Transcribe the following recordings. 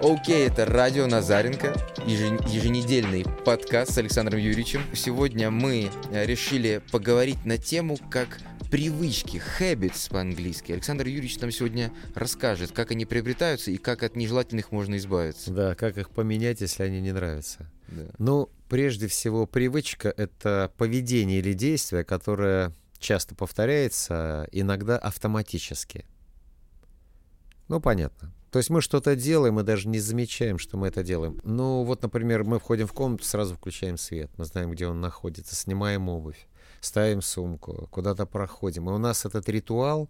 Окей, это радио Назаренко, еженедельный подкаст с Александром Юрьевичем. Сегодня мы э, решили поговорить на тему, как привычки, habits по-английски. Александр Юрьевич нам сегодня расскажет, как они приобретаются и как от нежелательных можно избавиться. Да, как их поменять, если они не нравятся. Да. Ну, прежде всего, привычка — это поведение или действие, которое часто повторяется, иногда автоматически. Ну, понятно. То есть мы что-то делаем, мы даже не замечаем, что мы это делаем. Ну, вот, например, мы входим в комнату, сразу включаем свет, мы знаем, где он находится, снимаем обувь, ставим сумку, куда-то проходим. И у нас этот ритуал,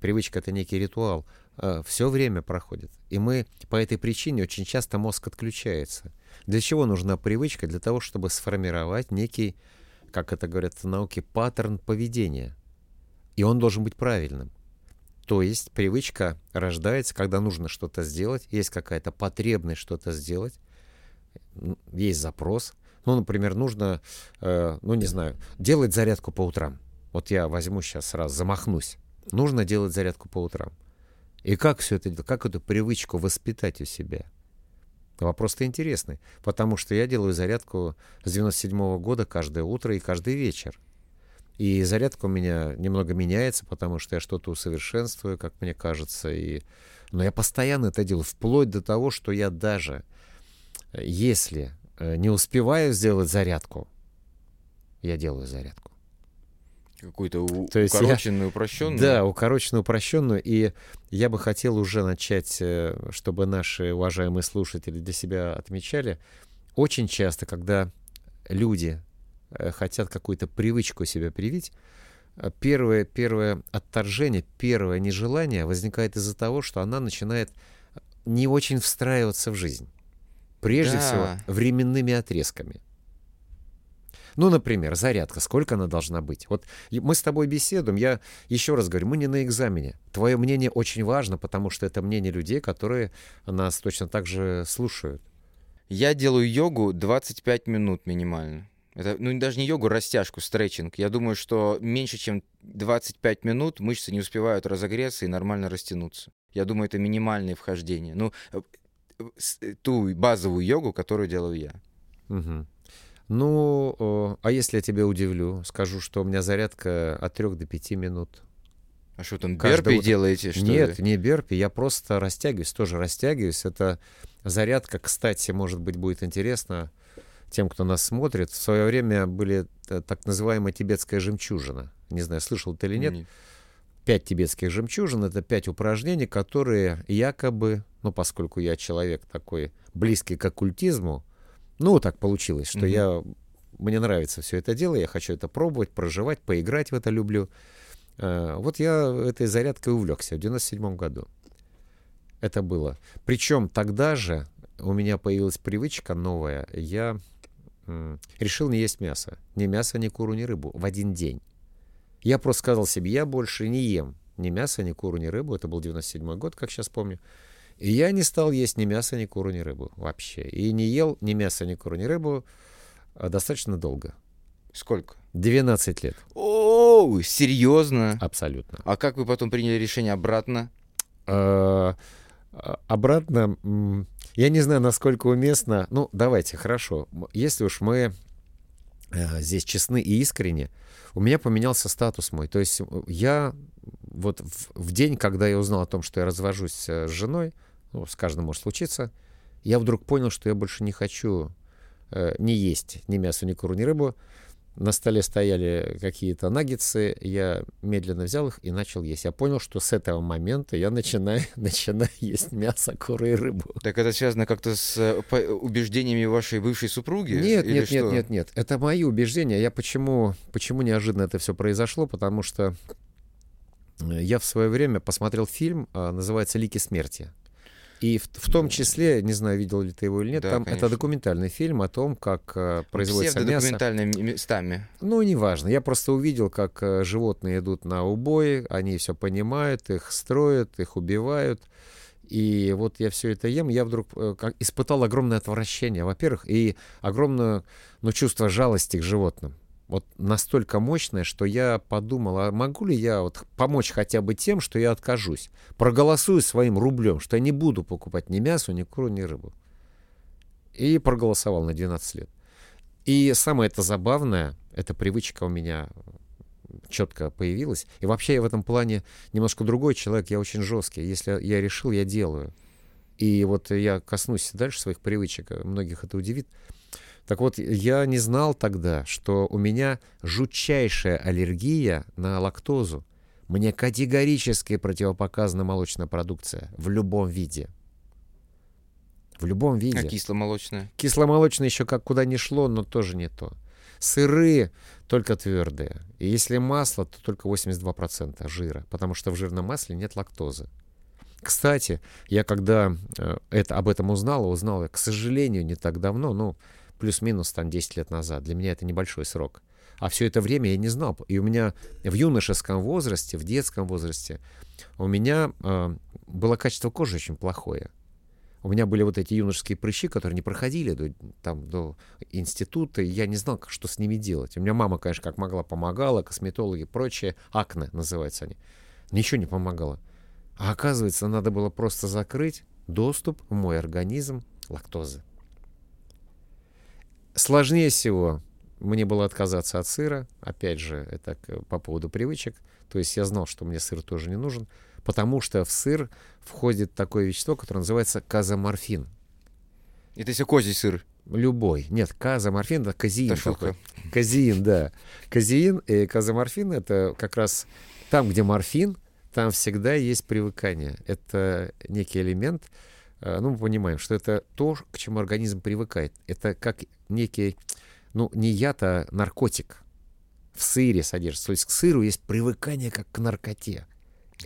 привычка — это некий ритуал, э, все время проходит. И мы по этой причине очень часто мозг отключается. Для чего нужна привычка? Для того, чтобы сформировать некий, как это говорят в науке, паттерн поведения. И он должен быть правильным. То есть привычка рождается, когда нужно что-то сделать, есть какая-то потребность что-то сделать, есть запрос. Ну, например, нужно, э, ну, не знаю, делать зарядку по утрам. Вот я возьму сейчас сразу, замахнусь. Нужно делать зарядку по утрам. И как все это, как эту привычку воспитать у себя? Вопрос-то интересный, потому что я делаю зарядку с 97 -го года каждое утро и каждый вечер. И зарядка у меня немного меняется, потому что я что-то усовершенствую, как мне кажется. И... Но я постоянно это делаю, вплоть до того, что я даже, если э, не успеваю сделать зарядку, я делаю зарядку. Какую-то у... То укороченную, я... упрощенную? Да, укороченную, упрощенную. И я бы хотел уже начать, э, чтобы наши уважаемые слушатели для себя отмечали. Очень часто, когда люди Э, хотят какую-то привычку себе привить, э, первое, первое отторжение, первое нежелание возникает из-за того, что она начинает э, не очень встраиваться в жизнь. Прежде да. всего, временными отрезками. Ну, например, зарядка, сколько она должна быть? Вот мы с тобой беседуем, я еще раз говорю, мы не на экзамене. Твое мнение очень важно, потому что это мнение людей, которые нас точно так же слушают. Я делаю йогу 25 минут минимально. Это, ну, даже не йогу, растяжку, стретчинг. Я думаю, что меньше, чем 25 минут мышцы не успевают разогреться и нормально растянуться. Я думаю, это минимальное вхождение. Ну, э, э, ту базовую йогу, которую делаю я. Угу. Ну, а если я тебя удивлю, скажу, что у меня зарядка от 3 до 5 минут. А что там, берпи утро... делаете, что Нет, ли? не берпи, я просто растягиваюсь, тоже растягиваюсь. Это зарядка, кстати, может быть, будет интересно тем, кто нас смотрит, в свое время были э, так называемая тибетская жемчужина. Не знаю, слышал ты или нет. Пять тибетских жемчужин — это пять упражнений, которые якобы, ну, поскольку я человек такой близкий к оккультизму, ну, так получилось, что я, мне нравится все это дело, я хочу это пробовать, проживать, поиграть в это люблю. Э, вот я этой зарядкой увлекся в 97 году. Это было. Причем тогда же у меня появилась привычка новая. Я решил не есть мясо. Ни мясо, ни куру, ни рыбу в один день. Я просто сказал себе, я больше не ем ни мясо, ни куру, ни рыбу. Это был 97 год, как сейчас помню. И я не стал есть ни мясо, ни куру, ни рыбу вообще. И не ел ни мясо, ни куру, ни рыбу а достаточно долго. Сколько? 12 лет. О, серьезно? Абсолютно. А как вы потом приняли решение обратно? А, а, обратно я не знаю, насколько уместно. Ну, давайте, хорошо. Если уж мы э, здесь честны и искренне, у меня поменялся статус мой. То есть э, я вот в, в день, когда я узнал о том, что я развожусь э, с женой, ну, с каждым может случиться, я вдруг понял, что я больше не хочу э, не есть ни мясо, ни куру, ни рыбу. На столе стояли какие-то наггетсы, я медленно взял их и начал есть. Я понял, что с этого момента я начинаю, начинаю есть мясо, куры и рыбу. Так это связано как-то с э, убеждениями вашей бывшей супруги? Нет, нет, что? нет, нет, нет. Это мои убеждения. Я почему, почему неожиданно это все произошло? Потому что э, я в свое время посмотрел фильм, а, называется «Лики смерти». И в, в том числе, не знаю, видел ли ты его или нет, да, там конечно. это документальный фильм о том, как э, производится мясо. документальными местами. Ну, неважно. Я просто увидел, как э, животные идут на убой, они все понимают, их строят, их убивают. И вот я все это ем, я вдруг э, как, испытал огромное отвращение, во-первых, и огромное ну, чувство жалости к животным. Вот настолько мощное, что я подумал, а могу ли я вот помочь хотя бы тем, что я откажусь, проголосую своим рублем, что я не буду покупать ни мясо, ни куру, ни рыбу. И проголосовал на 12 лет. И самое это забавное, эта привычка у меня четко появилась. И вообще я в этом плане немножко другой человек, я очень жесткий. Если я решил, я делаю. И вот я коснусь дальше своих привычек, многих это удивит. Так вот, я не знал тогда, что у меня жутчайшая аллергия на лактозу. Мне категорически противопоказана молочная продукция в любом виде. В любом виде. А кисломолочная? Кисломолочная еще как куда ни шло, но тоже не то. Сыры только твердые. И если масло, то только 82% жира, потому что в жирном масле нет лактозы. Кстати, я когда э, это, об этом узнал, узнал я, к сожалению, не так давно, ну, плюс-минус там 10 лет назад. Для меня это небольшой срок. А все это время я не знал. И у меня в юношеском возрасте, в детском возрасте, у меня э, было качество кожи очень плохое. У меня были вот эти юношеские прыщи, которые не проходили до, там, до института, и я не знал, что с ними делать. У меня мама, конечно, как могла, помогала, косметологи и прочее. Акне называются они. Ничего не помогало. А оказывается, надо было просто закрыть доступ в мой организм лактозы. Сложнее всего мне было отказаться от сыра. Опять же, это по поводу привычек. То есть я знал, что мне сыр тоже не нужен, потому что в сыр входит такое вещество, которое называется казоморфин. Это если козий сыр? Любой. Нет, казоморфин — это казеин. Это такой. Казеин, да. Казеин и казоморфин — это как раз там, где морфин, там всегда есть привыкание. Это некий элемент, э, ну, мы понимаем, что это то, к чему организм привыкает. Это как некий, ну, не яд, а наркотик в сыре содержится. То есть к сыру есть привыкание как к наркоте.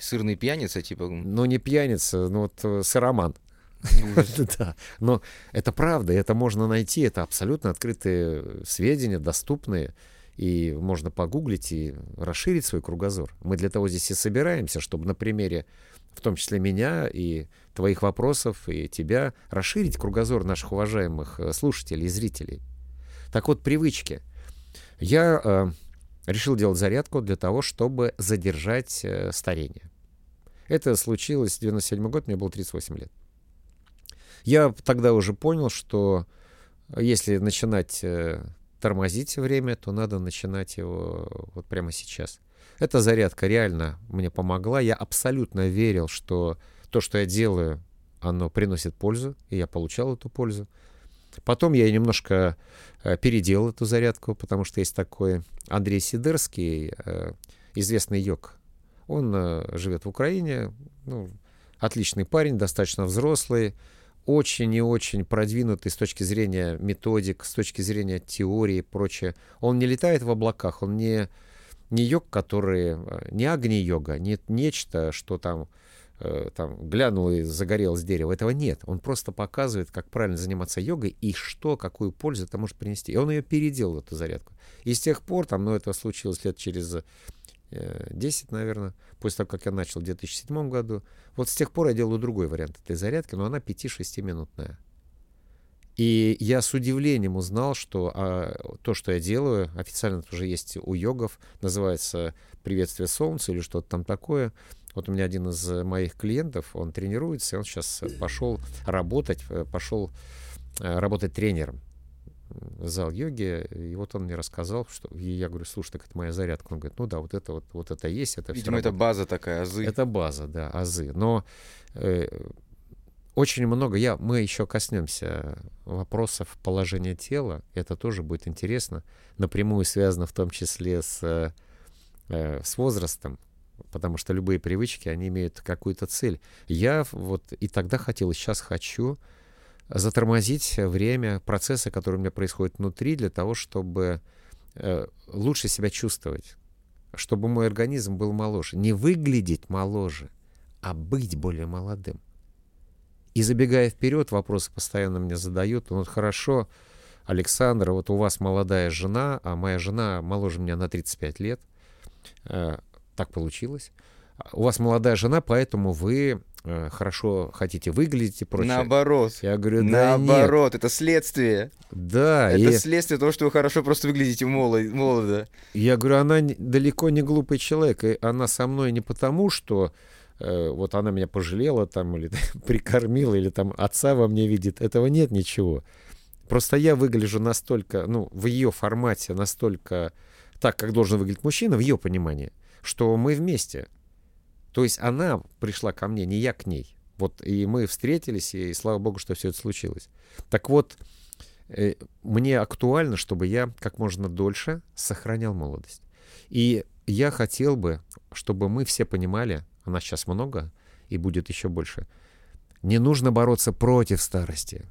Сырный пьяница, типа? Ну, не пьяница, ну вот э, сыроман. Да, но это правда, это можно найти, это абсолютно открытые сведения, доступные, и можно погуглить и расширить свой кругозор. Мы для того здесь и собираемся, чтобы на примере, в том числе меня и твоих вопросов, и тебя, расширить кругозор наших уважаемых э, слушателей и зрителей. Так вот, привычки. Я э, решил делать зарядку для того, чтобы задержать э, старение. Это случилось в 97 год, мне было 38 лет. Я тогда уже понял, что если начинать э, тормозить время, то надо начинать его вот прямо сейчас. Эта зарядка реально мне помогла. Я абсолютно верил, что то, что я делаю, оно приносит пользу, и я получал эту пользу. Потом я немножко э, переделал эту зарядку, потому что есть такой Андрей Сидерский, э, известный йог. Он э, живет в Украине, ну, отличный парень, достаточно взрослый, очень и очень продвинутый с точки зрения методик, с точки зрения теории и прочее. Он не летает в облаках, он не, не йог, который, не агни-йога, не нечто, что там Э, там глянул и загорел с дерева. Этого нет. Он просто показывает, как правильно заниматься йогой и что, какую пользу это может принести. И он ее переделал, эту зарядку. И с тех пор, там, ну, это случилось лет через 10, э, наверное, после того, как я начал в 2007 году. Вот с тех пор я делаю другой вариант этой зарядки, но она 5-6 минутная. И я с удивлением узнал, что а, то, что я делаю, официально это уже есть у йогов, называется «Приветствие солнца» или что-то там такое. Вот у меня один из моих клиентов, он тренируется, и он сейчас пошел работать, э, пошел э, работать тренером в зал йоги, и вот он мне рассказал, что и я говорю, слушай, так это моя зарядка. Он говорит, ну да, вот это вот, вот это есть, это Видимо, это база такая, азы. Это база, да, азы. Но э, очень много, я, мы еще коснемся вопросов положения тела, это тоже будет интересно, напрямую связано в том числе с, э, с возрастом, потому что любые привычки, они имеют какую-то цель. Я вот и тогда хотел, и сейчас хочу затормозить время, процессы, которые у меня происходят внутри, для того, чтобы э, лучше себя чувствовать, чтобы мой организм был моложе. Не выглядеть моложе, а быть более молодым. И забегая вперед, вопросы постоянно мне задают. Ну, вот хорошо, Александр, вот у вас молодая жена, а моя жена моложе меня на 35 лет. Э, так получилось. У вас молодая жена, поэтому вы э, хорошо хотите выглядеть и прочее. Наоборот. Я говорю, да Наоборот, нет. это следствие. Да. Это и... следствие того, что вы хорошо просто выглядите молодо. Я говорю, она далеко не глупый человек, и она со мной не потому, что э, вот она меня пожалела там или прикормила, или там отца во мне видит. Этого нет ничего. Просто я выгляжу настолько, ну, в ее формате, настолько так, как должен выглядеть мужчина, в ее понимании, что мы вместе. То есть она пришла ко мне, не я к ней. Вот и мы встретились, и слава богу, что все это случилось. Так вот, э, мне актуально, чтобы я как можно дольше сохранял молодость. И я хотел бы, чтобы мы все понимали, а нас сейчас много и будет еще больше, не нужно бороться против старости,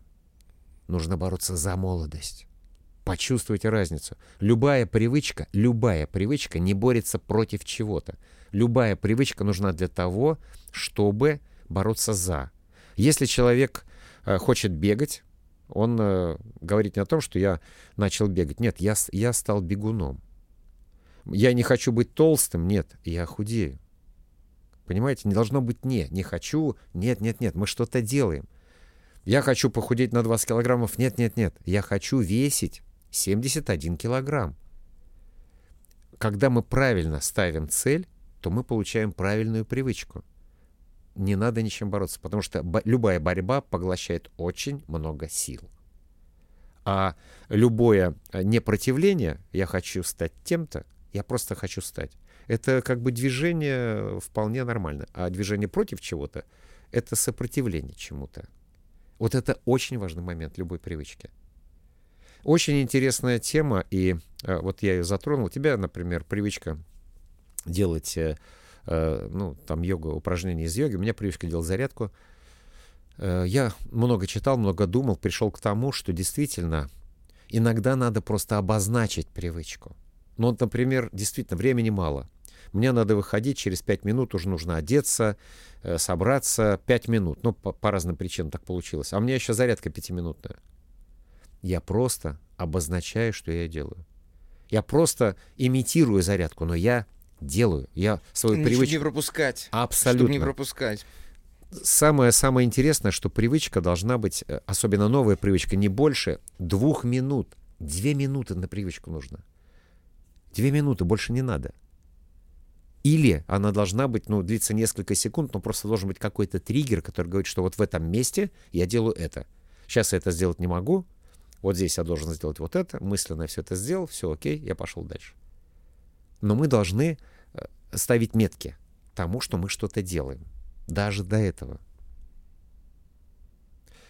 нужно бороться за молодость. Почувствуйте разницу. Любая привычка, любая привычка не борется против чего-то. Любая привычка нужна для того, чтобы бороться за. Если человек э, хочет бегать, он э, говорит не о том, что я начал бегать. Нет, я, я стал бегуном. Я не хочу быть толстым. Нет, я худею. Понимаете, не должно быть «не», не хочу, нет, нет, нет, мы что-то делаем. Я хочу похудеть на 20 килограммов, нет, нет, нет, я хочу весить 71 килограмм. Когда мы правильно ставим цель, то мы получаем правильную привычку. Не надо ничем бороться, потому что любая борьба поглощает очень много сил. А любое э, непротивление, я хочу стать тем-то, я просто хочу стать. Это как бы движение вполне нормально. А движение против чего-то — это сопротивление чему-то. Вот это очень важный момент любой привычки. Очень интересная тема, и э, вот я ее затронул. У тебя, например, привычка делать, э, э, ну, там, йога, упражнения из йоги. У меня привычка делать зарядку. Я много читал, много думал, пришел к тому, что действительно иногда надо просто обозначить привычку. Ну, например, действительно, времени мало. Мне надо выходить, через пять минут уже нужно одеться, э, собраться. Пять минут. Ну, по, по разным причинам так получилось. А у меня еще зарядка пятиминутная. Я просто обозначаю, что я делаю. Я просто имитирую зарядку, но я делаю. Я свою привычку... не пропускать. Абсолютно. Чтобы не пропускать. Самое, самое интересное, что привычка должна быть, э, особенно новая привычка, не больше двух минут. Две минуты на привычку нужно. Две минуты, больше не надо. Или она должна быть, ну, длиться несколько секунд, но просто должен быть какой-то триггер, который говорит, что вот в этом месте я делаю это. Сейчас я это сделать не могу. Вот здесь я должен сделать вот это. Мысленно я все это сделал. Все окей, я пошел дальше. Но мы должны э, ставить метки тому, что мы что-то делаем. Даже до этого.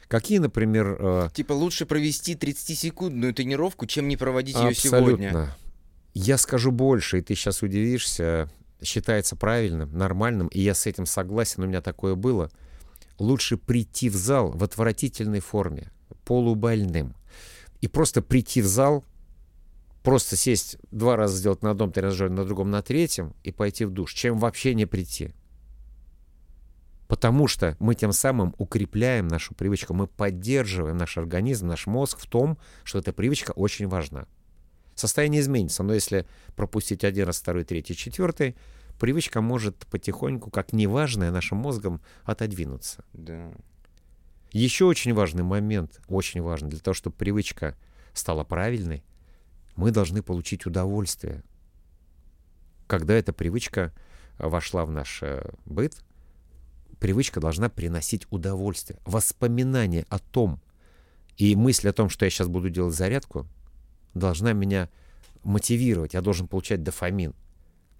Какие, например... Э... Типа лучше провести 30-секундную тренировку, чем не проводить ее сегодня. Абсолютно. Я скажу больше, и ты сейчас удивишься. Считается правильным, нормальным, и я с этим согласен, у меня такое было. Лучше прийти в зал в отвратительной форме, полубольным, и просто прийти в зал просто сесть два раза сделать на одном тренажере, на другом на третьем и пойти в душ, чем вообще не прийти. Потому что мы тем самым укрепляем нашу привычку, мы поддерживаем наш организм, наш мозг в том, что эта привычка очень важна. Состояние изменится, но если пропустить один раз, второй, третий, четвертый, привычка может потихоньку, как неважная нашим мозгом, отодвинуться. Да. Еще очень важный момент, очень важный, для того, чтобы привычка стала правильной, мы должны получить удовольствие. Когда эта привычка вошла в наш э, быт, привычка должна приносить удовольствие, воспоминание о том, и мысль о том, что я сейчас буду делать зарядку, должна меня мотивировать, я должен получать дофамин.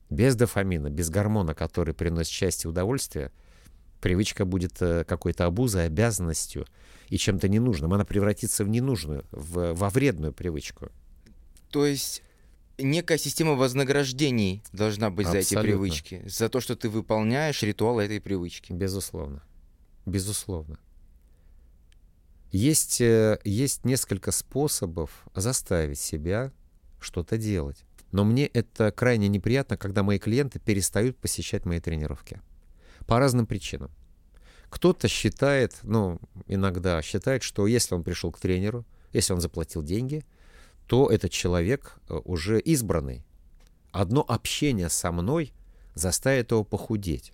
Без дофамина, без гормона, который приносит счастье и удовольствие, привычка будет э, какой-то обузой, обязанностью и чем-то ненужным. Она превратится в ненужную, в, во вредную привычку. То есть некая система вознаграждений должна быть Абсолютно. за эти привычки, за то, что ты выполняешь ритуал этой привычки. Безусловно. Безусловно. Есть, э, есть несколько способов заставить себя что-то делать. Но мне это крайне неприятно, когда мои клиенты перестают посещать мои тренировки. По разным причинам. Кто-то считает, ну, иногда считает, что если он пришел к тренеру, если он заплатил деньги – то этот человек э, уже избранный. Одно общение со мной заставит его похудеть.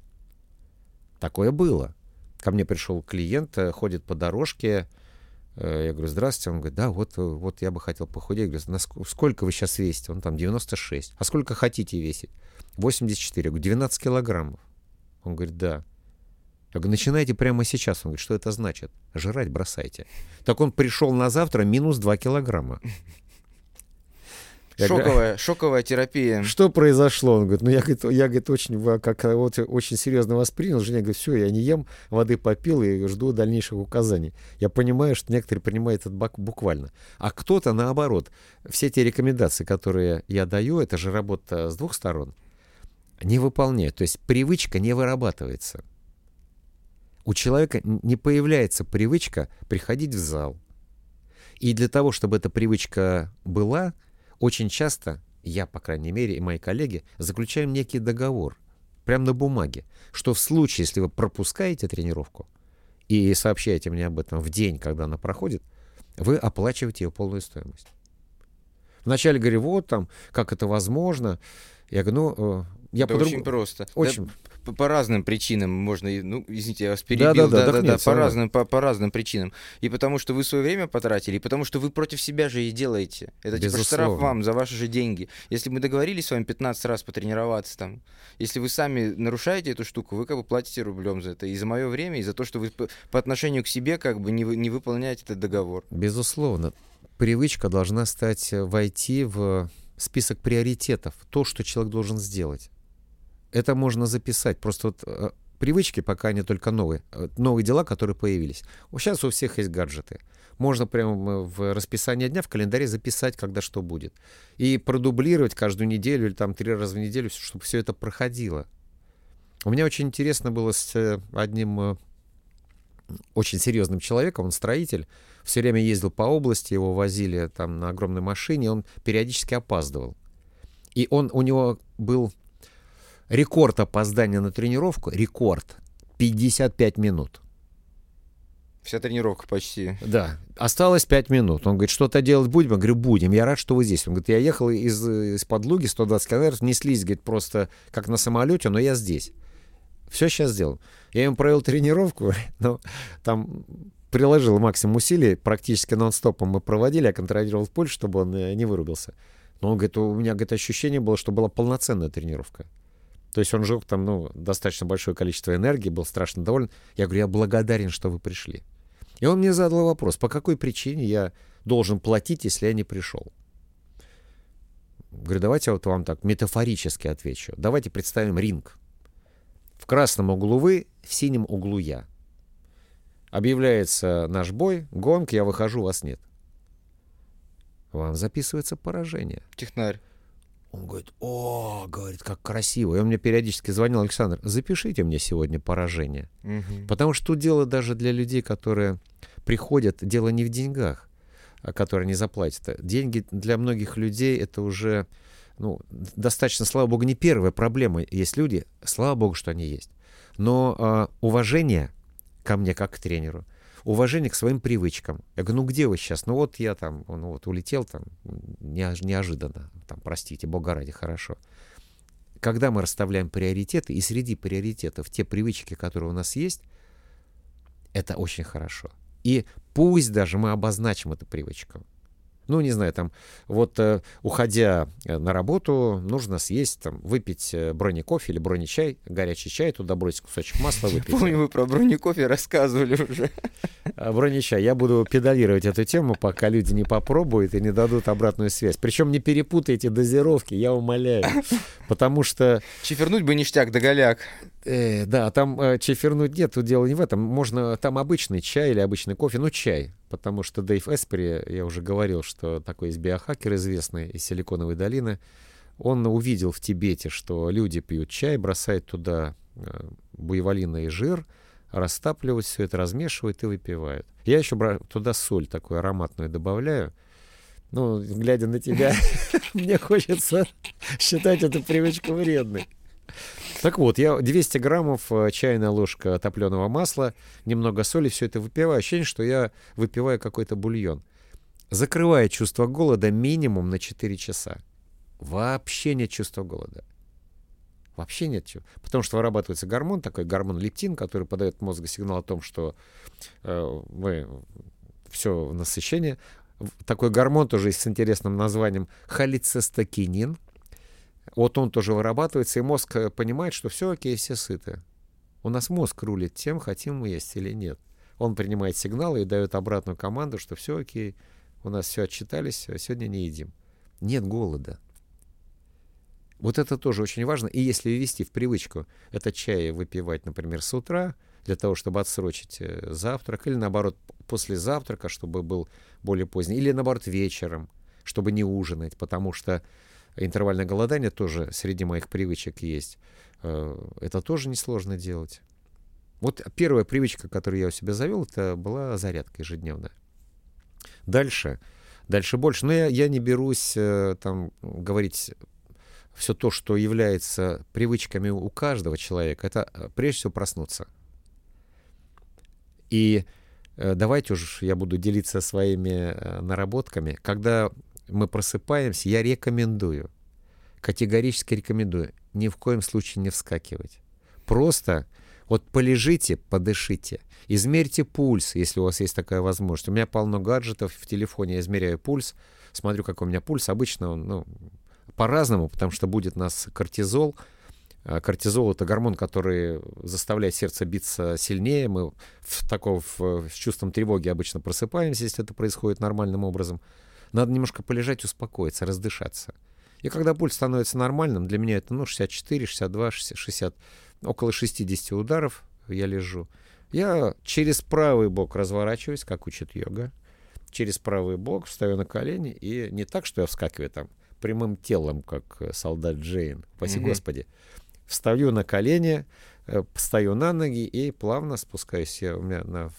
Такое было. ко мне пришел клиент, э, ходит по дорожке, я говорю, здравствуйте. Он говорит, да, вот, вот я бы хотел похудеть. Я говорю, сколько вы сейчас весите? Он там 96. А сколько хотите весить? 84. Я говорю, 12 килограммов. Он говорит, да. Я говорю, начинайте прямо сейчас. Он говорит, что это значит? Жрать бросайте. Так он пришел на завтра минус 2 килограмма. Я шоковая, говорю, шоковая терапия. Что произошло? Он говорит, ну я, говорит, я говорит, очень, как, вот, очень серьезно воспринял. Женя говорит, все, я не ем, воды попил и жду дальнейших указаний. Я понимаю, что некоторые принимают это буквально. А кто-то наоборот. Все те рекомендации, которые я даю, это же работа с двух сторон, не выполняют. То есть привычка не вырабатывается. У человека не появляется привычка приходить в зал. И для того, чтобы эта привычка была, очень часто я, по крайней мере, и мои коллеги заключаем некий договор, прямо на бумаге, что в случае, если вы пропускаете тренировку и сообщаете мне об этом в день, когда она проходит, вы оплачиваете ее полную стоимость. Вначале говорю, вот там, как это возможно. Я говорю, ну, я по Очень просто. Очень. Да, по, по разным причинам можно, ну, извините, я вас перебил, да, да, да, да, да, да по, разным, по, по разным причинам. И потому что вы свое время потратили, и потому что вы против себя же и делаете. Это Безусловно. типа штраф вам за ваши же деньги. Если мы договорились с вами 15 раз потренироваться там, если вы сами нарушаете эту штуку, вы как бы платите рублем за это. И за мое время, и за то, что вы по, по отношению к себе как бы не, не выполняете этот договор. Безусловно. Привычка должна стать, э, войти в список приоритетов, то, что человек должен сделать. Это можно записать. Просто вот э, привычки пока они только новые. Э, новые дела, которые появились. Сейчас у всех есть гаджеты. Можно прямо в расписание дня, в календаре записать, когда что будет. И продублировать каждую неделю или там три раза в неделю, чтобы все это проходило. У меня очень интересно было с э, одним очень серьезным человеком, он строитель, все время ездил по области, его возили там на огромной машине, он периодически опаздывал. И он, у него был Рекорд опоздания на тренировку, рекорд, 55 минут. Вся тренировка почти. Да. Осталось 5 минут. Он говорит, что-то делать будем? Я говорю, будем. Я рад, что вы здесь. Он говорит, я ехал из, из подлуги 120 километров, неслись, говорит, просто как на самолете, но я здесь. Все сейчас сделал. Я ему провел тренировку, но там приложил максимум усилий, практически нон-стопом мы проводили, я контролировал пульс, чтобы он э, не вырубился. Но он говорит, у меня говорит, ощущение было, что была полноценная тренировка. То есть он жил там, ну, достаточно большое количество энергии, был страшно доволен. Я говорю, я благодарен, что вы пришли. И он мне задал вопрос, по какой причине я должен платить, если я не пришел? Говорю, давайте я вот вам так метафорически отвечу. Давайте представим ринг. В красном углу вы, в синем углу я. Объявляется наш бой, гонг, я выхожу, вас нет. Вам записывается поражение. Технарь. Он говорит, о, говорит, как красиво. И он мне периодически звонил, Александр, запишите мне сегодня поражение. Угу. Потому что тут дело даже для людей, которые приходят, дело не в деньгах, а которые не заплатят. Деньги для многих людей это уже, ну, достаточно, слава богу, не первая проблема. Есть люди, слава богу, что они есть. Но э, уважение ко мне как к тренеру, уважение к своим привычкам. Я говорю, ну где вы сейчас? Ну вот я там, ну вот улетел там неожиданно, там, простите, бога ради, хорошо. Когда мы расставляем приоритеты, и среди приоритетов те привычки, которые у нас есть, это очень хорошо. И пусть даже мы обозначим эту привычку. Ну, не знаю, там, вот э, уходя э, на работу, нужно съесть, там, выпить э, бронекофе или бронечай, горячий чай, туда бросить кусочек масла, выпить. Помню, вы про бронекофе рассказывали уже. А, бронечай. Я буду педалировать эту тему, пока люди не попробуют и не дадут обратную связь. Причем не перепутайте дозировки, я умоляю. Потому что... Чифернуть бы ништяк да голяк. Э, да, там э, чефернуть нет, тут дело не в этом. Можно там обычный чай или обычный кофе, ну чай. Потому что Дэйв Эспери, я уже говорил, что такой есть биохакер известный из Силиконовой долины, он увидел в Тибете, что люди пьют чай, бросают туда э, буйволиный жир, растапливают все это, размешивают и выпивают. Я еще туда соль такую ароматную добавляю. Ну, глядя на тебя, мне хочется считать эту привычку вредной. Так вот, я 200 граммов э, чайная ложка топленого масла, немного соли, все это выпиваю. Ощущение, что я выпиваю какой-то бульон. Закрывая чувство голода минимум на 4 часа. Вообще нет чувства голода. Вообще нет чего. Потому что вырабатывается гормон, такой гормон лептин, который подает мозгу сигнал о том, что э, мы все насыщение. Такой гормон тоже с интересным названием холецистокинин. Вот он тоже вырабатывается, и мозг э, понимает, что все окей, все сыты. У нас мозг рулит тем, хотим мы есть или нет. Он принимает сигналы и дает обратную команду, что все окей, у нас все отчитались, а сегодня не едим. Нет голода. Вот это тоже очень важно. И если ввести в привычку это чай выпивать, например, с утра, для того, чтобы отсрочить э, завтрак, или наоборот, после завтрака, чтобы был более поздний, или наоборот, вечером, чтобы не ужинать, потому что интервальное голодание тоже среди моих привычек есть. Э, это тоже несложно делать. Вот первая привычка, которую я у себя завел, это была зарядка ежедневная. Дальше, дальше больше. Но я, я не берусь э, там говорить все то, что является привычками у каждого человека, это э, прежде всего проснуться. И давайте уж я буду делиться своими наработками. Когда мы просыпаемся, я рекомендую, категорически рекомендую, ни в коем случае не вскакивать. Просто вот полежите, подышите, измерьте пульс, если у вас есть такая возможность. У меня полно гаджетов в телефоне, я измеряю пульс, смотрю, какой у меня пульс. Обычно он ну, по-разному, потому что будет у нас кортизол. А кортизол — это гормон, который заставляет сердце биться сильнее. Мы в таком в, с чувством тревоги обычно просыпаемся, если это происходит нормальным образом. Надо немножко полежать, успокоиться, раздышаться. И когда пульс становится нормальным, для меня это ну, 64, 62, 60, 60 около 60 ударов я лежу. Я через правый бок разворачиваюсь, как учит йога. Через правый бок встаю на колени, и не так, что я вскакиваю там прямым телом, как солдат Джейн, спаси угу. Господи. Встаю на колени, встаю на ноги и плавно спускаюсь. Я, у меня на,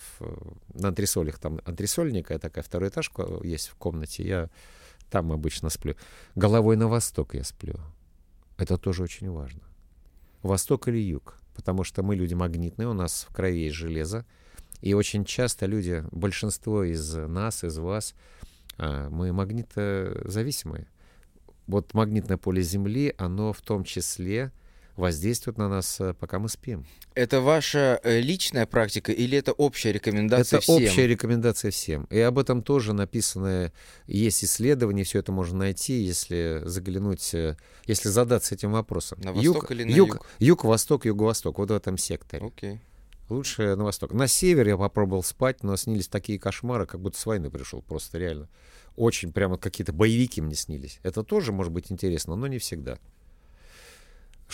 на антресолях, там антресольника, такая второй этаж есть в комнате, я там обычно сплю. Головой на восток я сплю. Это тоже очень важно. Восток или юг? Потому что мы люди магнитные, у нас в крови есть железо. И очень часто люди, большинство из нас, из вас, а, мы магнитозависимые вот магнитное поле Земли, оно в том числе воздействует на нас, э, пока мы спим. Это ваша э, личная практика или это общая рекомендация это всем? Это общая рекомендация всем. И об этом тоже написано, есть исследования, все это можно найти, если заглянуть, э, если задаться этим вопросом. На восток юг, или на юг? Юг, юг восток, юго-восток, вот в этом секторе. Окей. Лучше на восток. На север я попробовал спать, но снились такие кошмары, как будто с войны пришел, просто реально очень прямо какие-то боевики мне снились. Это тоже может быть интересно, но не всегда.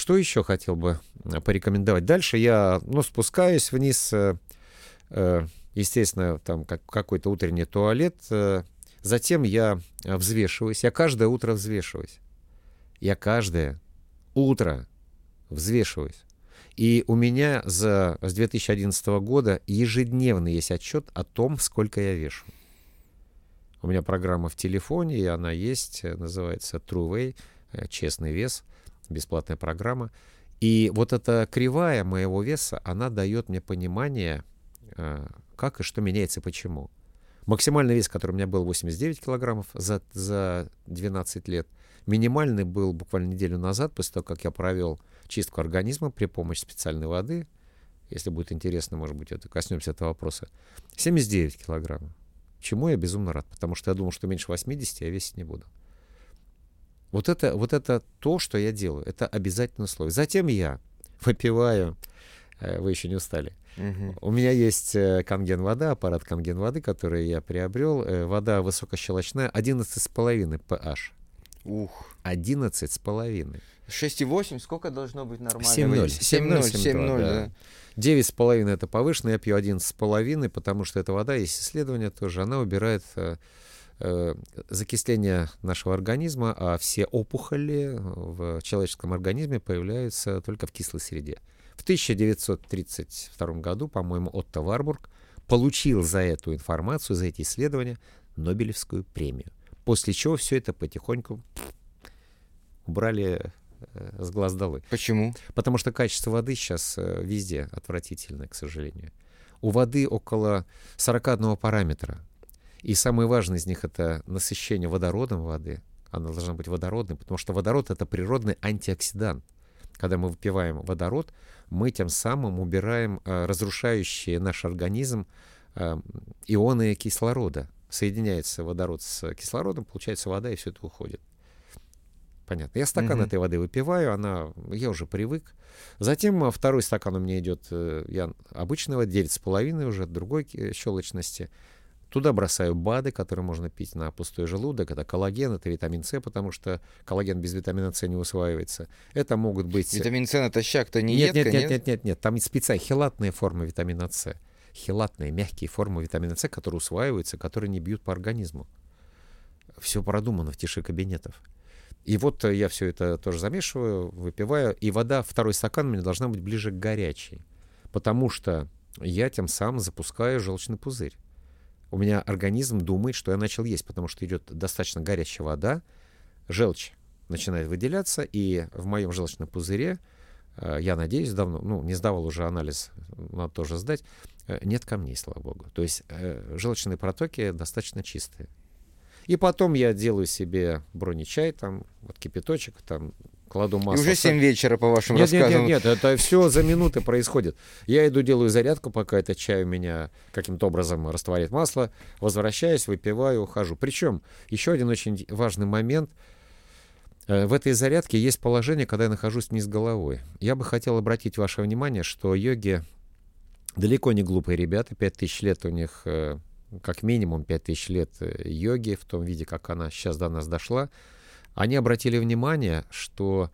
Что еще хотел бы э, порекомендовать? Дальше я, ну, спускаюсь вниз, э, э, естественно, там как, какой-то утренний туалет. Затем я взвешиваюсь. Я каждое утро взвешиваюсь. Я каждое утро взвешиваюсь. И у меня за, с 2011 года ежедневно есть отчет о том, сколько я вешу. У меня программа в телефоне, и она есть, называется True Way, честный вес, бесплатная программа. И вот эта кривая моего веса, она дает мне понимание, э, как и что меняется и почему. Максимальный вес, который у меня был 89 килограммов за, за 12 лет, минимальный был буквально неделю назад, после того, как я провел чистку организма при помощи специальной воды. Если будет интересно, может быть, это коснемся этого вопроса. 79 килограммов. Чему я безумно рад, потому что я думал, что меньше 80 я весить не буду. Вот это, вот это то, что я делаю. Это обязательное условие. Затем я выпиваю. Э, вы еще не устали. Угу. У меня есть э, канген вода, аппарат канген воды, который я приобрел. Э, вода высокощелочная, 11,5 pH. Ух. 11,5. 6,8 сколько должно быть нормально? 7,0. 7,0, 7,0, да. 9,5 это повышенное, я пью 11,5, потому что эта вода, есть исследование тоже, она убирает закисление нашего организма, а все опухоли в человеческом организме появляются только в кислой среде. В 1932 году, по-моему, Отто Варбург получил за эту информацию, за эти исследования Нобелевскую премию. После чего все это потихоньку убрали Э, с глаз долой. Почему? Потому что качество воды сейчас э, везде отвратительное, к сожалению. У воды около 41 параметра. И самый важный из них это насыщение водородом воды. Она должна быть водородной, потому что водород это природный антиоксидант, Когда мы выпиваем водород, мы тем самым убираем э, разрушающие наш организм э, ионы кислорода. Соединяется водород с кислородом, получается вода, и все это уходит. Понятно. Я стакан mm-hmm. этой воды выпиваю, она, я уже привык. Затем э, второй стакан у меня идет, э, я обычного, 9,5 уже, другой щелочности. Туда бросаю БАДы, которые можно пить на пустой желудок. Это коллаген, это витамин С, потому что коллаген без витамина С не усваивается. Это могут быть... Витамин С натощак-то не нет, едко, нет, нет, нет, нет, нет. Там специально хелатные формы витамина С. Хелатные, мягкие формы витамина С, которые усваиваются, которые не бьют по организму. Все продумано в тиши кабинетов. И вот я все это тоже замешиваю, выпиваю, и вода, второй стакан у меня должна быть ближе к горячей, потому что я тем самым запускаю желчный пузырь. У меня организм думает, что я начал есть, потому что идет достаточно горячая вода, желчь начинает выделяться, и в моем желчном пузыре, э, я надеюсь, давно, ну, не сдавал уже анализ, надо тоже сдать, э, нет камней, слава богу. То есть э, желчные протоки достаточно чистые. И потом я делаю себе бронечай, там, вот кипяточек, там, кладу масло. И уже 7 вечера, по вашим нет, рассказам. Нет, нет, нет, это все за минуты происходит. Я иду, делаю зарядку, пока этот чай у меня каким-то образом растворяет масло, возвращаюсь, выпиваю, ухожу. Причем еще один очень важный момент. Э, в этой зарядке есть положение, когда я нахожусь вниз головой. Я бы хотел обратить ваше внимание, что йоги далеко не глупые ребята, 5000 лет у них э, как минимум 5000 лет э, йоги в том виде, как она сейчас до нас дошла, они обратили внимание, что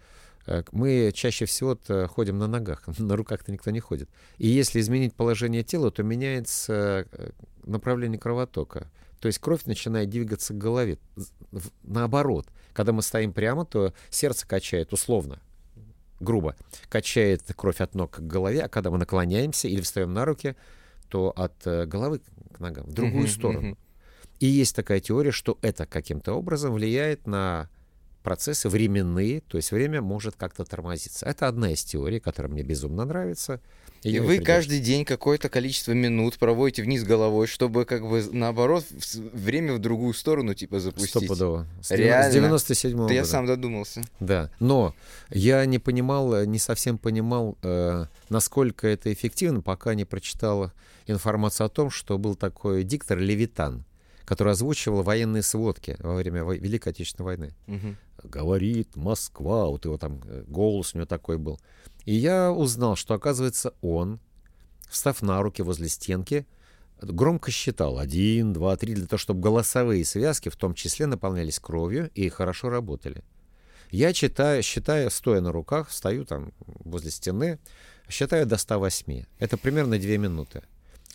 э, мы чаще всего ходим на ногах, на руках-то никто не ходит. И если изменить положение тела, то меняется э, направление кровотока. То есть кровь начинает двигаться к голове. Наоборот, когда мы стоим прямо, то сердце качает условно, грубо, качает кровь от ног к голове, а когда мы наклоняемся или встаем на руки, то от головы к ногам, в другую uh-huh, сторону. Uh-huh. И есть такая теория, что это каким-то образом влияет на процессы временные, то есть время может как-то тормозиться. Это одна из теорий, которая мне безумно нравится. И, и вы каждый день какое-то количество минут проводите вниз головой, чтобы как бы наоборот время в другую сторону типа запустить. Стопудово. С Реально. С 97 -го года. я сам додумался. Да. Но я не понимал, не совсем понимал, э, насколько это эффективно, пока не прочитал информацию о том, что был такой диктор Левитан, который озвучивал военные сводки во время Великой Отечественной войны. Угу. Говорит Москва, вот его там э, голос у него такой был. И я узнал, что, оказывается, он, встав на руки возле стенки, громко считал один, два, три, для того, чтобы голосовые связки в том числе наполнялись кровью и хорошо работали. Я читаю, считаю, стоя на руках, стою там возле стены, считаю до 108. Это примерно 2 минуты.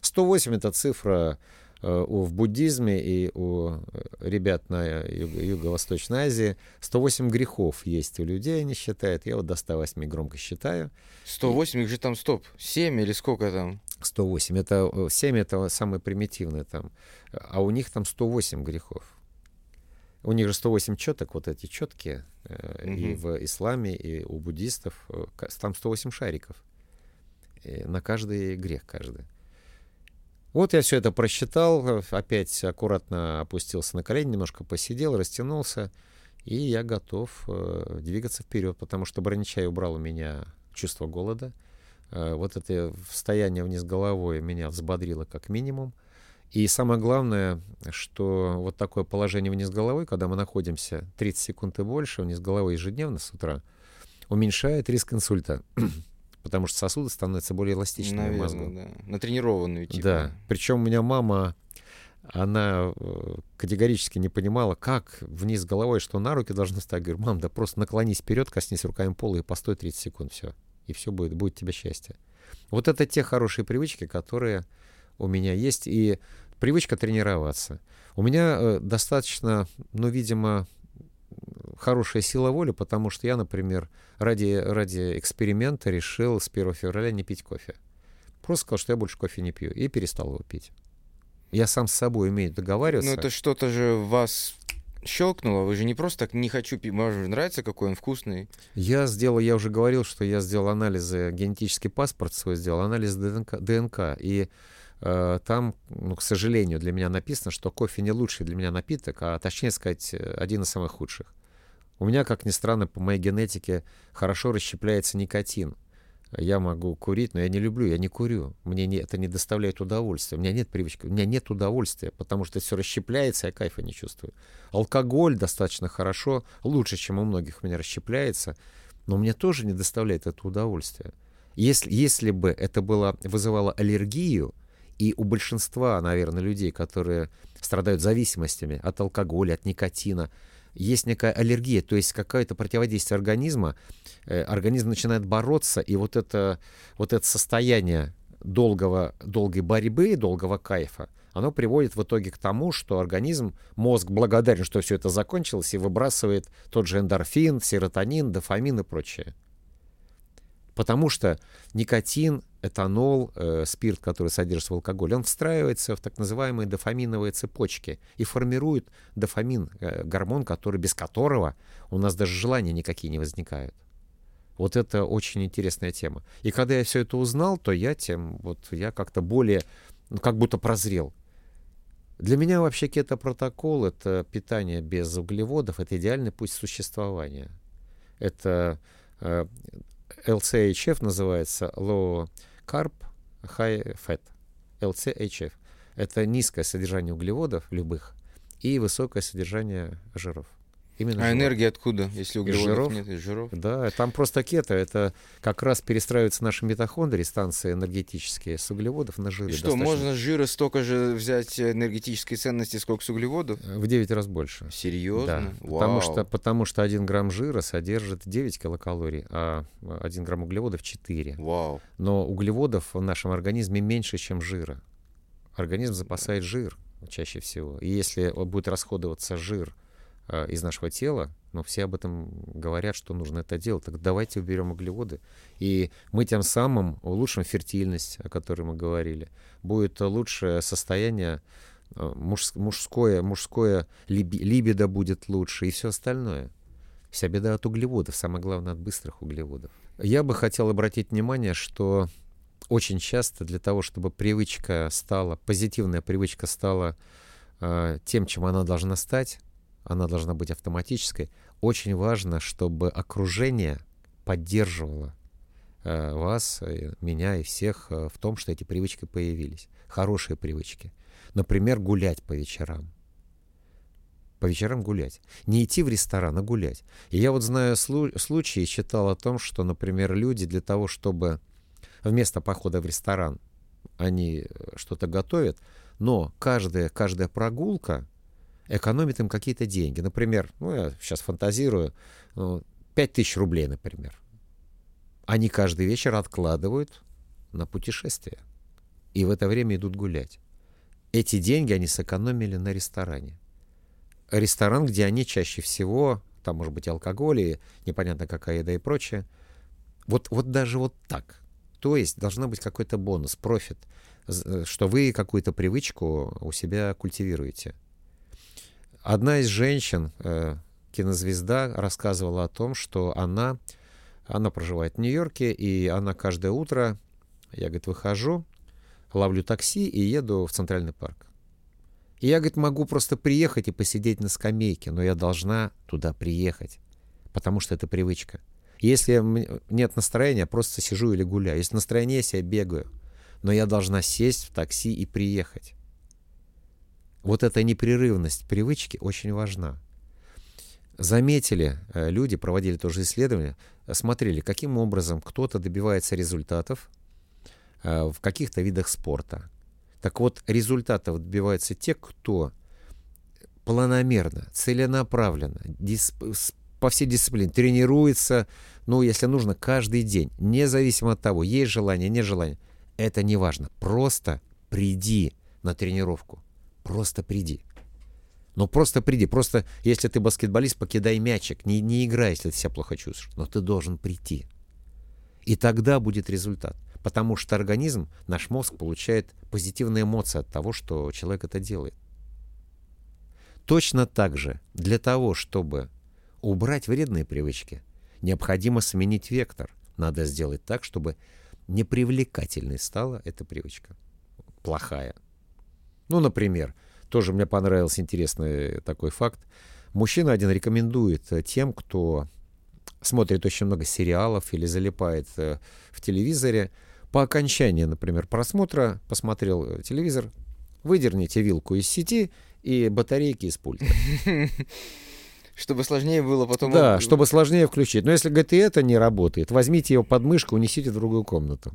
108 — это цифра в буддизме и у э, ребят на Юго-Восточной Азии 108 грехов есть у людей, они считают. Я вот до 108 громко считаю. 108, и... их же там, стоп, 7 или сколько там? 108. Это 7 э, это самое примитивное там. А у них там 108 грехов. У них же 108 четок, вот эти четкие, угу. и в исламе, и у буддистов, там 108 шариков. И на каждый грех каждый. Вот я все это просчитал, опять аккуратно опустился на колени, немножко посидел, растянулся, и я готов э, двигаться вперед, потому что броничай убрал у меня чувство голода. Э, вот это состояние вниз головой меня взбодрило как минимум. И самое главное, что вот такое положение вниз головой, когда мы находимся 30 секунд и больше вниз головой ежедневно с утра, уменьшает риск инсульта потому что сосуды становятся более эластичными Наверное, мозгу. Да. Натренированные, типа. Да. Причем у меня мама, она э, категорически не понимала, как вниз головой, что на руки должны ставить. Говорю, мам, да просто наклонись вперед, коснись руками пола и постой 30 секунд, все. И все будет, будет тебе счастье. Вот это те хорошие привычки, которые у меня есть. И привычка тренироваться. У меня э, достаточно, ну, видимо, хорошая сила воли, потому что я, например, ради, ради эксперимента решил с 1 февраля не пить кофе. Просто сказал, что я больше кофе не пью, и перестал его пить. Я сам с собой умею договариваться. Ну это что-то же вас щелкнуло, вы же не просто так не хочу пить, вам же нравится, какой он вкусный. Я сделал, я уже говорил, что я сделал анализы, генетический паспорт свой сделал, анализ ДНК, ДНК и там, ну, к сожалению, для меня написано, что кофе не лучший для меня напиток, а точнее сказать, один из самых худших. У меня, как ни странно, по моей генетике хорошо расщепляется никотин. Я могу курить, но я не люблю, я не курю. Мне не, это не доставляет удовольствия. У меня нет привычки, у меня нет удовольствия, потому что все расщепляется, я кайфа не чувствую. Алкоголь достаточно хорошо, лучше, чем у многих у меня расщепляется, но мне тоже не доставляет это удовольствия. Если, если бы это было, вызывало аллергию, и у большинства, наверное, людей, которые страдают зависимостями от алкоголя, от никотина, есть некая аллергия, то есть какое-то противодействие организма, э, организм начинает бороться, и вот это, вот это состояние долгого, долгой борьбы, долгого кайфа, оно приводит в итоге к тому, что организм, мозг благодарен, что все это закончилось, и выбрасывает тот же эндорфин, серотонин, дофамин и прочее. Потому что никотин, этанол, э, спирт, который содержится в алкоголе, он встраивается в так называемые дофаминовые цепочки и формирует дофамин, э, гормон, который, без которого у нас даже желания никакие не возникают. Вот это очень интересная тема. И когда я все это узнал, то я тем, вот я как-то более, ну, как будто прозрел. Для меня вообще кето-протокол — это питание без углеводов, это идеальный путь существования. Это э, LCHF называется Low Carb High Fat. LCHF. Это низкое содержание углеводов любых и высокое содержание жиров. Именно а жиров. энергия откуда, если углеводов жиров? нет, из жиров? Да, там просто кето, это как раз перестраиваются наши митохондрии, станции энергетические, с углеводов на жиры. И что, достаточно... можно с жира столько же взять энергетической ценности, сколько с углеводов? В 9 раз больше. Серьезно? Да, потому что, потому что 1 грамм жира содержит 9 килокалорий, а 1 грамм углеводов 4. Вау. Но углеводов в нашем организме меньше, чем жира. Организм запасает жир чаще всего. И если будет расходоваться жир из нашего тела, но все об этом говорят, что нужно это делать. Так давайте уберем углеводы. И мы тем самым улучшим фертильность, о которой мы говорили. Будет лучшее состояние, э, мужское, мужское либидо будет лучше и все остальное. Вся беда от углеводов, самое главное от быстрых углеводов. Я бы хотел обратить внимание, что очень часто для того, чтобы привычка стала, позитивная привычка стала э, тем, чем она должна стать, она должна быть автоматической. Очень важно, чтобы окружение поддерживало э, вас, э, меня и всех э, в том, что эти привычки появились. Хорошие привычки. Например, гулять по вечерам. По вечерам гулять. Не идти в ресторан, а гулять. И я вот знаю слу- случаи, читал о том, что, например, люди для того, чтобы вместо похода в ресторан они что-то готовят, но каждая, каждая прогулка экономит им какие-то деньги. Например, ну, я сейчас фантазирую, ну, 5000 рублей, например. Они каждый вечер откладывают на путешествие. И в это время идут гулять. Эти деньги они сэкономили на ресторане. Ресторан, где они чаще всего, там может быть алкоголь и непонятно какая еда и прочее. Вот, вот даже вот так. То есть должна быть какой-то бонус, профит, э, что вы какую-то привычку у себя культивируете. Одна из женщин, э, кинозвезда, рассказывала о том, что она, она проживает в Нью-Йорке, и она каждое утро, я, говорит, выхожу, ловлю такси и еду в Центральный парк. И я, говорит, могу просто приехать и посидеть на скамейке, но я должна туда приехать, потому что это привычка. Если нет настроения, просто сижу или гуляю. Если настроение есть, я бегаю. Но я должна сесть в такси и приехать. Вот эта непрерывность привычки очень важна. Заметили э, люди, проводили тоже исследования, смотрели, каким образом кто-то добивается результатов э, в каких-то видах спорта. Так вот, результатов добиваются те, кто планомерно, целенаправленно, по всей дисциплине тренируется, ну, если нужно, каждый день, независимо от того, есть желание, нет желания. Это не важно. Просто приди на тренировку. Просто приди. Ну, просто приди. Просто, если ты баскетболист, покидай мячик. Не, не играй, если ты себя плохо чувствуешь. Но ты должен прийти. И тогда будет результат. Потому что организм, наш мозг получает позитивные эмоции от того, что человек это делает. Точно так же для того, чтобы убрать вредные привычки, необходимо сменить вектор. Надо сделать так, чтобы непривлекательной стала эта привычка. Плохая. Ну, например, тоже мне понравился интересный такой факт. Мужчина один рекомендует тем, кто смотрит очень много сериалов или залипает э, в телевизоре, по окончании, например, просмотра, посмотрел э, телевизор, выдерните вилку из сети и батарейки из пульта. Чтобы сложнее было потом... Да, чтобы сложнее включить. Но если, говорит, и это не работает, возьмите его под мышку, унесите в другую комнату.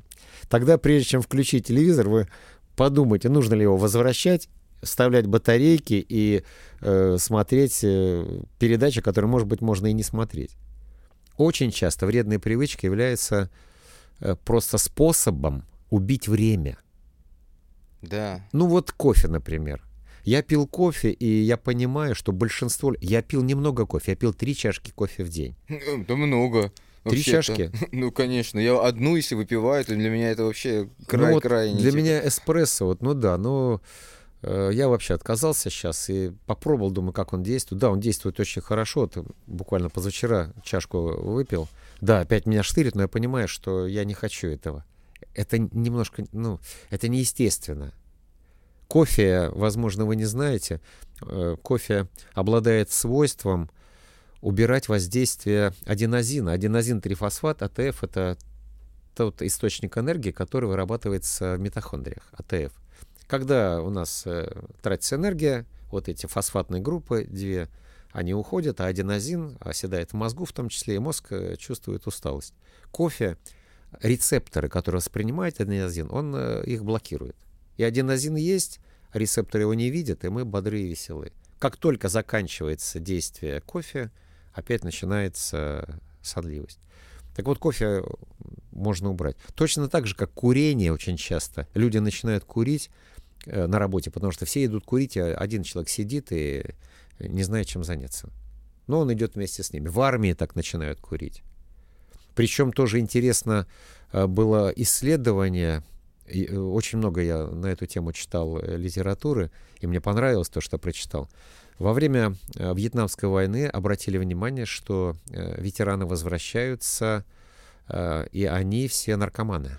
Тогда, прежде чем включить телевизор, вы подумайте, нужно ли его возвращать, вставлять батарейки и э, смотреть э, передачи, которые, может быть, можно и не смотреть. Очень часто вредные привычки являются э, просто способом убить время. Да. Ну вот кофе, например. Я пил кофе, и я понимаю, что большинство... Я пил немного кофе, я пил три чашки кофе в день. Да много. Три чашки? Ну, конечно. Я одну, если выпиваю, то для меня это вообще край ну, край. Для типа. меня эспрессо, вот, ну да, но э, я вообще отказался сейчас и попробовал, думаю, как он действует. Да, он действует очень хорошо. Вот, буквально позавчера чашку выпил. Да, опять меня штырит, но я понимаю, что я не хочу этого. Это немножко, ну, это неестественно. Кофе, возможно, вы не знаете, э, кофе обладает свойством убирать воздействие аденозина. Аденозин-трифосфат, АТФ — это тот источник энергии, который вырабатывается в митохондриях, АТФ. Когда у нас э, тратится энергия, вот эти фосфатные группы, две, они уходят, а аденозин оседает в мозгу, в том числе и мозг э, чувствует усталость. Кофе, рецепторы, которые воспринимают аденозин, он их блокирует. И аденозин есть, рецепторы его не видят, и мы бодры и веселы. Как только заканчивается действие кофе, опять начинается сонливость. Так вот, кофе можно убрать. Точно так же, как курение очень часто. Люди начинают курить э, на работе, потому что все идут курить, а один человек сидит и не знает, чем заняться. Но он идет вместе с ними. В армии так начинают курить. Причем тоже интересно э, было исследование и э, очень много я на эту тему читал литературы, и мне понравилось то, что прочитал. Во время э, Вьетнамской войны обратили внимание, что ветераны возвращаются, и они все наркоманы.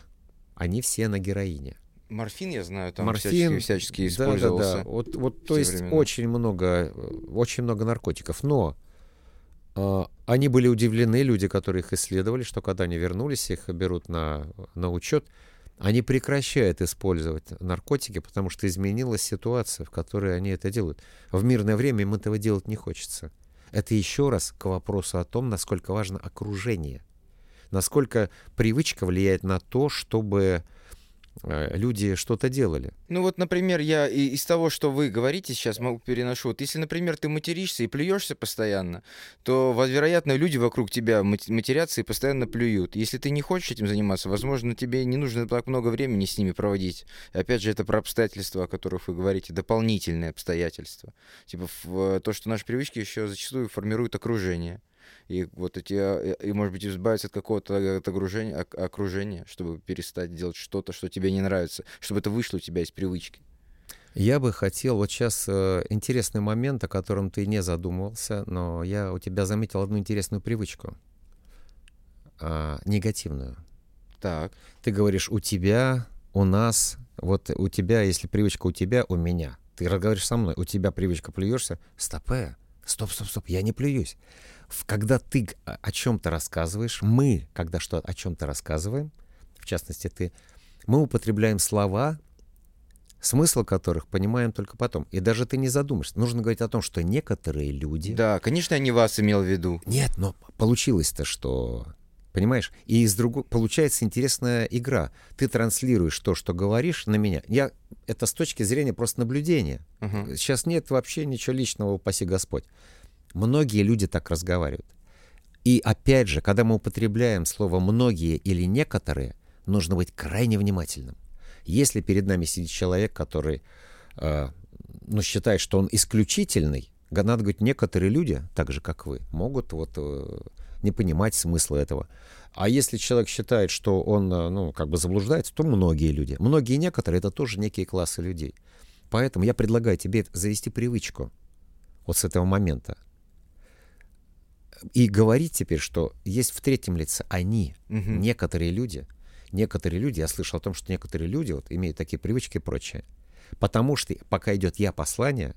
Они все на героине. Морфин, я знаю, там Морфин, всячески, всячески использовался. Да, да, да. Вот, вот, то есть времена. очень много, очень много наркотиков. Но э, они были удивлены, люди, которые их исследовали, что когда они вернулись, их берут на, на учет, они прекращают использовать наркотики, потому что изменилась ситуация, в которой они это делают. В мирное время им этого делать не хочется. Это еще раз к вопросу о том, насколько важно окружение. Насколько привычка влияет на то, чтобы люди что-то делали. Ну вот, например, я из того, что вы говорите сейчас, могу переношу. Вот если, например, ты материшься и плюешься постоянно, то, вероятно, люди вокруг тебя матерятся и постоянно плюют. Если ты не хочешь этим заниматься, возможно, тебе не нужно так много времени с ними проводить. Опять же, это про обстоятельства, о которых вы говорите, дополнительные обстоятельства. Типа то, что наши привычки еще зачастую формируют окружение и вот эти, а, и, может быть, избавиться от какого-то окружения, окружения, чтобы перестать делать что-то, что тебе не нравится, чтобы это вышло у тебя из привычки. Я бы хотел, вот сейчас э, интересный момент, о котором ты не задумывался, но я у тебя заметил одну интересную привычку, э, негативную. Так. Ты говоришь, у тебя, у нас, вот у тебя, если привычка у тебя, у меня. Ты разговариваешь со мной, у тебя привычка плюешься, стопе, стоп, стоп, стоп, я не плююсь когда ты о чем-то рассказываешь, мы, когда что о чем-то рассказываем, в частности ты, мы употребляем слова, смысл которых понимаем только потом. И даже ты не задумаешься. Нужно говорить о том, что некоторые люди... Да, конечно, я не вас имел в виду. Нет, но получилось-то, что... Понимаешь? И из другого получается интересная игра. Ты транслируешь то, что говоришь, на меня. Я это с точки зрения просто наблюдения. Угу. Сейчас нет вообще ничего личного, упаси Господь. Многие люди так разговаривают. И опять же, когда мы употребляем слово «многие» или «некоторые», нужно быть крайне внимательным. Если перед нами сидит человек, который э, ну, считает, что он исключительный, надо говорить, некоторые люди, так же как вы, могут вот э, не понимать смысла этого. А если человек считает, что он, э, ну, как бы заблуждается, то многие люди. Многие некоторые — это тоже некие классы людей. Поэтому я предлагаю тебе завести привычку вот с этого момента и говорить теперь, что есть в третьем лице они, угу. некоторые люди, некоторые люди, я слышал о том, что некоторые люди вот имеют такие привычки и прочее. Потому что пока идет я послание,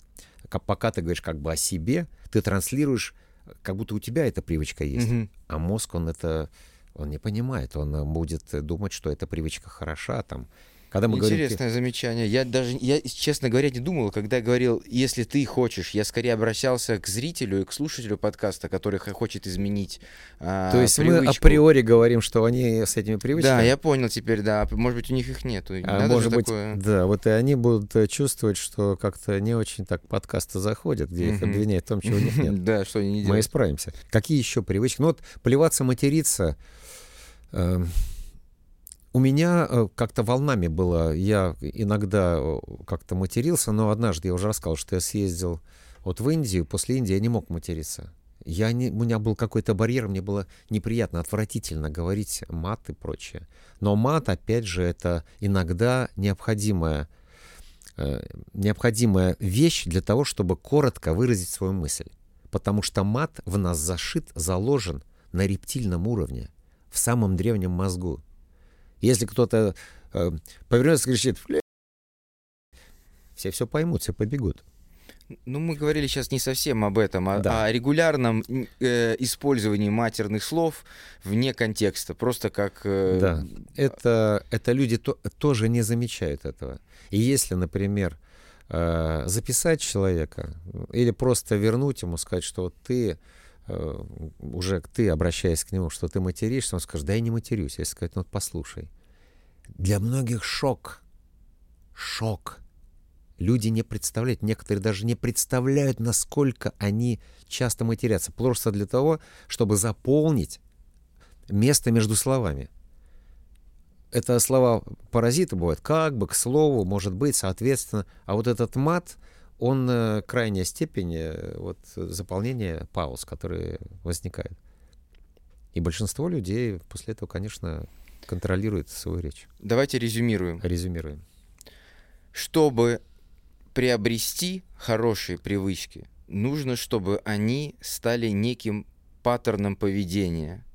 пока ты говоришь как бы о себе, ты транслируешь, как будто у тебя эта привычка есть. Угу. А мозг, он это, он не понимает, он будет думать, что эта привычка хороша, там, когда мы Интересное говорим... замечание. Я даже, я, честно говоря, не думал, когда я говорил, если ты хочешь, я скорее обращался к зрителю и к слушателю подкаста, который хочет изменить а, То есть привычку. мы априори говорим, что они с этими привычками? Да, я понял теперь, да. Может быть, у них их нету. А может быть, такое... да, вот и они будут э, чувствовать, что как-то не очень так подкасты заходят, где их обвиняют в том, чего у них нет. Да, что они не делают. Мы исправимся. Какие еще привычки? Ну вот плеваться, материться эм, у меня э, как-то волнами было. Я иногда э, как-то матерился, но однажды я уже рассказал, что я съездил вот в Индию. После Индии я не мог материться. Я не, у меня был какой-то барьер, мне было неприятно, отвратительно говорить мат и прочее. Но мат, опять же, это иногда необходимая, э, необходимая вещь для того, чтобы коротко выразить свою мысль. Потому что мат в нас зашит, заложен на рептильном уровне, в самом древнем мозгу. Если кто-то э, повернется и кричит, все все поймут, все побегут. Ну, мы говорили сейчас не совсем об этом, а да. о регулярном э, использовании матерных слов вне контекста, просто как... Э... Да, это, это люди то, тоже не замечают этого. И если, например, э, записать человека или просто вернуть ему, сказать, что вот ты уже ты, обращаясь к нему, что ты материшься, он скажет, да я не матерюсь. Я сказать, ну послушай. Для многих шок. Шок. Люди не представляют, некоторые даже не представляют, насколько они часто матерятся. Просто для того, чтобы заполнить место между словами. Это слова паразиты бывают как бы, к слову, может быть, соответственно. А вот этот мат — он э, крайняя степень э, вот, заполнения пауз, которые возникают. И большинство людей после этого, конечно, контролирует свою речь. Давайте резюмируем. Резюмируем. Чтобы приобрести хорошие привычки, нужно, чтобы они стали неким паттерном поведения –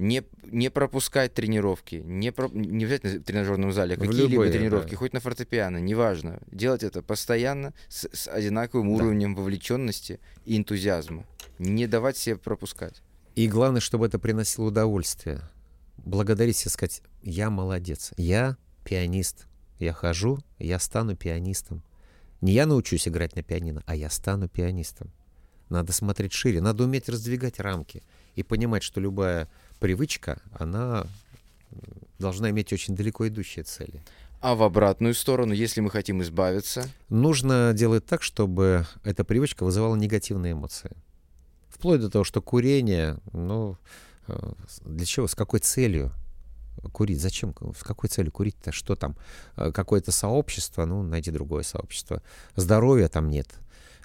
не, не пропускать тренировки, не, про, не обязательно в тренажерном зале, а какие-либо тренировки, да. хоть на фортепиано, неважно. Делать это постоянно с, с одинаковым да. уровнем вовлеченности и энтузиазма. Не давать себе пропускать. И главное, чтобы это приносило удовольствие. Благодарить себе, сказать, я молодец, я пианист, я хожу, я стану пианистом. Не я научусь играть на пианино, а я стану пианистом. Надо смотреть шире, надо уметь раздвигать рамки и понимать, что любая привычка, она должна иметь очень далеко идущие цели. А в обратную сторону, если мы хотим избавиться? Нужно делать так, чтобы эта привычка вызывала негативные эмоции. Вплоть до того, что курение, ну, э, для чего, с какой целью курить? Зачем? С какой целью курить-то? Что там? Э, какое-то сообщество? Ну, найди другое сообщество. Здоровья там нет.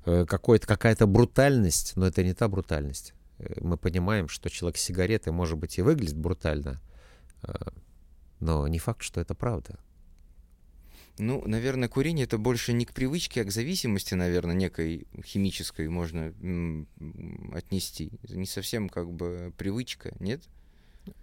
Э, какая-то брутальность, но это не та брутальность. Мы понимаем, что человек с сигаретой, может быть, и выглядит брутально, э, но не факт, что это правда. Ну, наверное, курение это больше не к привычке, а к зависимости, наверное, некой химической можно отнести. Не совсем как бы привычка, нет?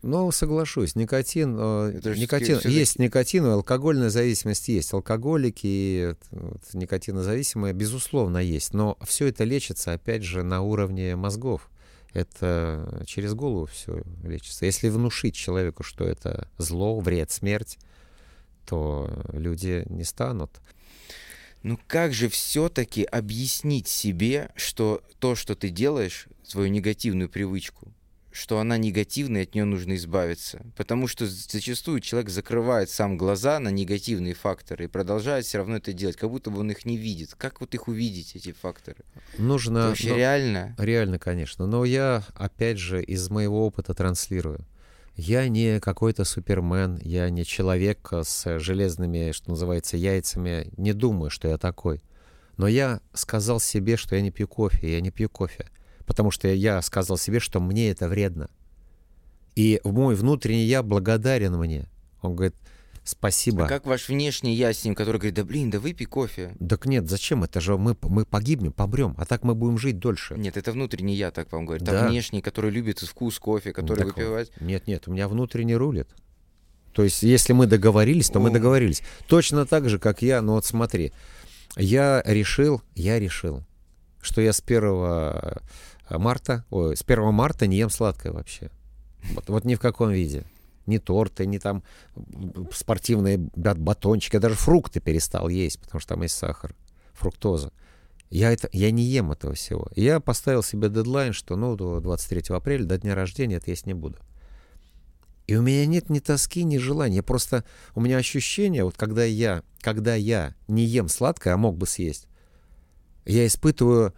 Ну, соглашусь, никотин, э, это никотин есть никотин, алкогольная зависимость есть, алкоголики, вот, никотинозависимые, безусловно, есть, но все это лечится, опять же, на уровне мозгов это через голову все лечится. Если внушить человеку, что это зло, вред, смерть, то люди не станут. Ну как же все-таки объяснить себе, что то, что ты делаешь, свою негативную привычку, что она негативная, от нее нужно избавиться. Потому что зачастую человек закрывает сам глаза на негативные факторы и продолжает все равно это делать, как будто бы он их не видит. Как вот их увидеть, эти факторы? Нужно... Это вообще ну, реально? Реально, конечно. Но я, опять же, из моего опыта транслирую. Я не какой-то супермен, я не человек с железными, что называется, яйцами. Не думаю, что я такой. Но я сказал себе, что я не пью кофе, я не пью кофе потому что я сказал себе, что мне это вредно. И мой внутренний я благодарен мне. Он говорит, спасибо. А как ваш внешний я с ним, который говорит, да блин, да выпей кофе. Так нет, зачем? Это же мы, мы погибнем, помрем, а так мы будем жить дольше. Нет, это внутренний я так вам говорит. Да. А внешний, который любит вкус кофе, который так, выпивает. Нет, нет, у меня внутренний рулит. То есть, если мы договорились, то О. мы договорились. Точно так же, как я, ну вот смотри, я решил, я решил, что я с 1 марта, ой, с 1 марта не ем сладкое вообще. Вот, вот ни в каком виде. Ни торты, ни там спортивные батончики. Я даже фрукты перестал есть, потому что там есть сахар, фруктоза. Я, это, я не ем этого всего. Я поставил себе дедлайн, что ну, до 23 апреля, до дня рождения, это есть не буду. И у меня нет ни тоски, ни желания. Просто у меня ощущение, вот когда я, когда я не ем сладкое, а мог бы съесть, я испытываю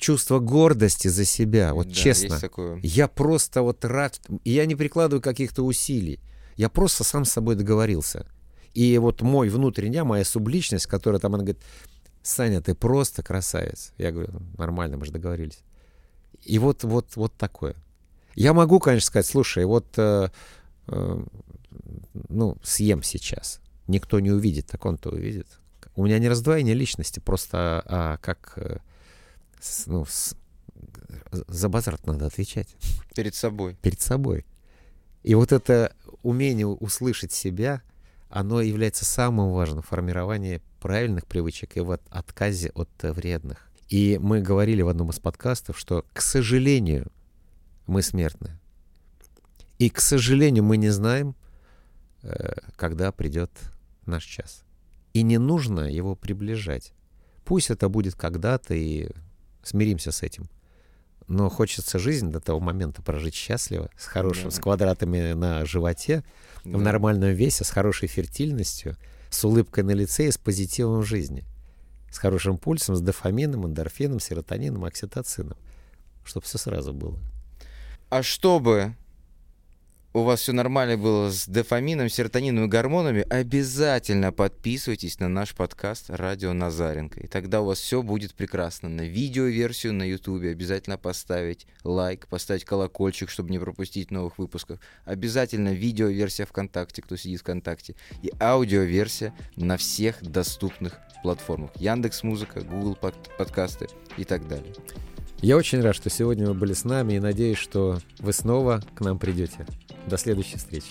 чувство гордости за себя, вот да, честно. Я просто вот рад, я не прикладываю каких-то усилий. Я просто сам с собой договорился. И вот мой внутренняя, моя субличность, которая там, она говорит, Саня, ты просто красавец. Я говорю, нормально, мы же договорились. И вот, вот, вот такое. Я могу, конечно, сказать, слушай, вот, э, э, ну, съем сейчас. Никто не увидит, так он-то увидит. У меня не раздвоение личности, просто а, как э, с, ну, с, за базар надо отвечать. Перед собой. Перед собой. И вот это умение услышать себя, оно является самым важным в формировании правильных привычек и в отказе от вредных. И мы говорили в одном из подкастов, что, к сожалению, мы смертны. И, к сожалению, мы не знаем, э, когда придет наш час. И не нужно его приближать. Пусть это будет когда-то, и смиримся с этим. Но хочется жизнь до того момента прожить счастливо, с хорошим, да. с квадратами на животе, да. в нормальном весе, с хорошей фертильностью, с улыбкой на лице и с позитивом в жизни. С хорошим пульсом, с дофамином, эндорфином, серотонином, окситоцином. Чтобы все сразу было. А чтобы у вас все нормально было с дофамином, серотонином и гормонами, обязательно подписывайтесь на наш подкаст «Радио Назаренко». И тогда у вас все будет прекрасно. На видеоверсию на YouTube обязательно поставить лайк, поставить колокольчик, чтобы не пропустить новых выпусков. Обязательно видеоверсия ВКонтакте, кто сидит ВКонтакте. И аудиоверсия на всех доступных платформах. Яндекс Музыка, Google подкасты и так далее. Я очень рад, что сегодня вы были с нами и надеюсь, что вы снова к нам придете. До следующей встречи.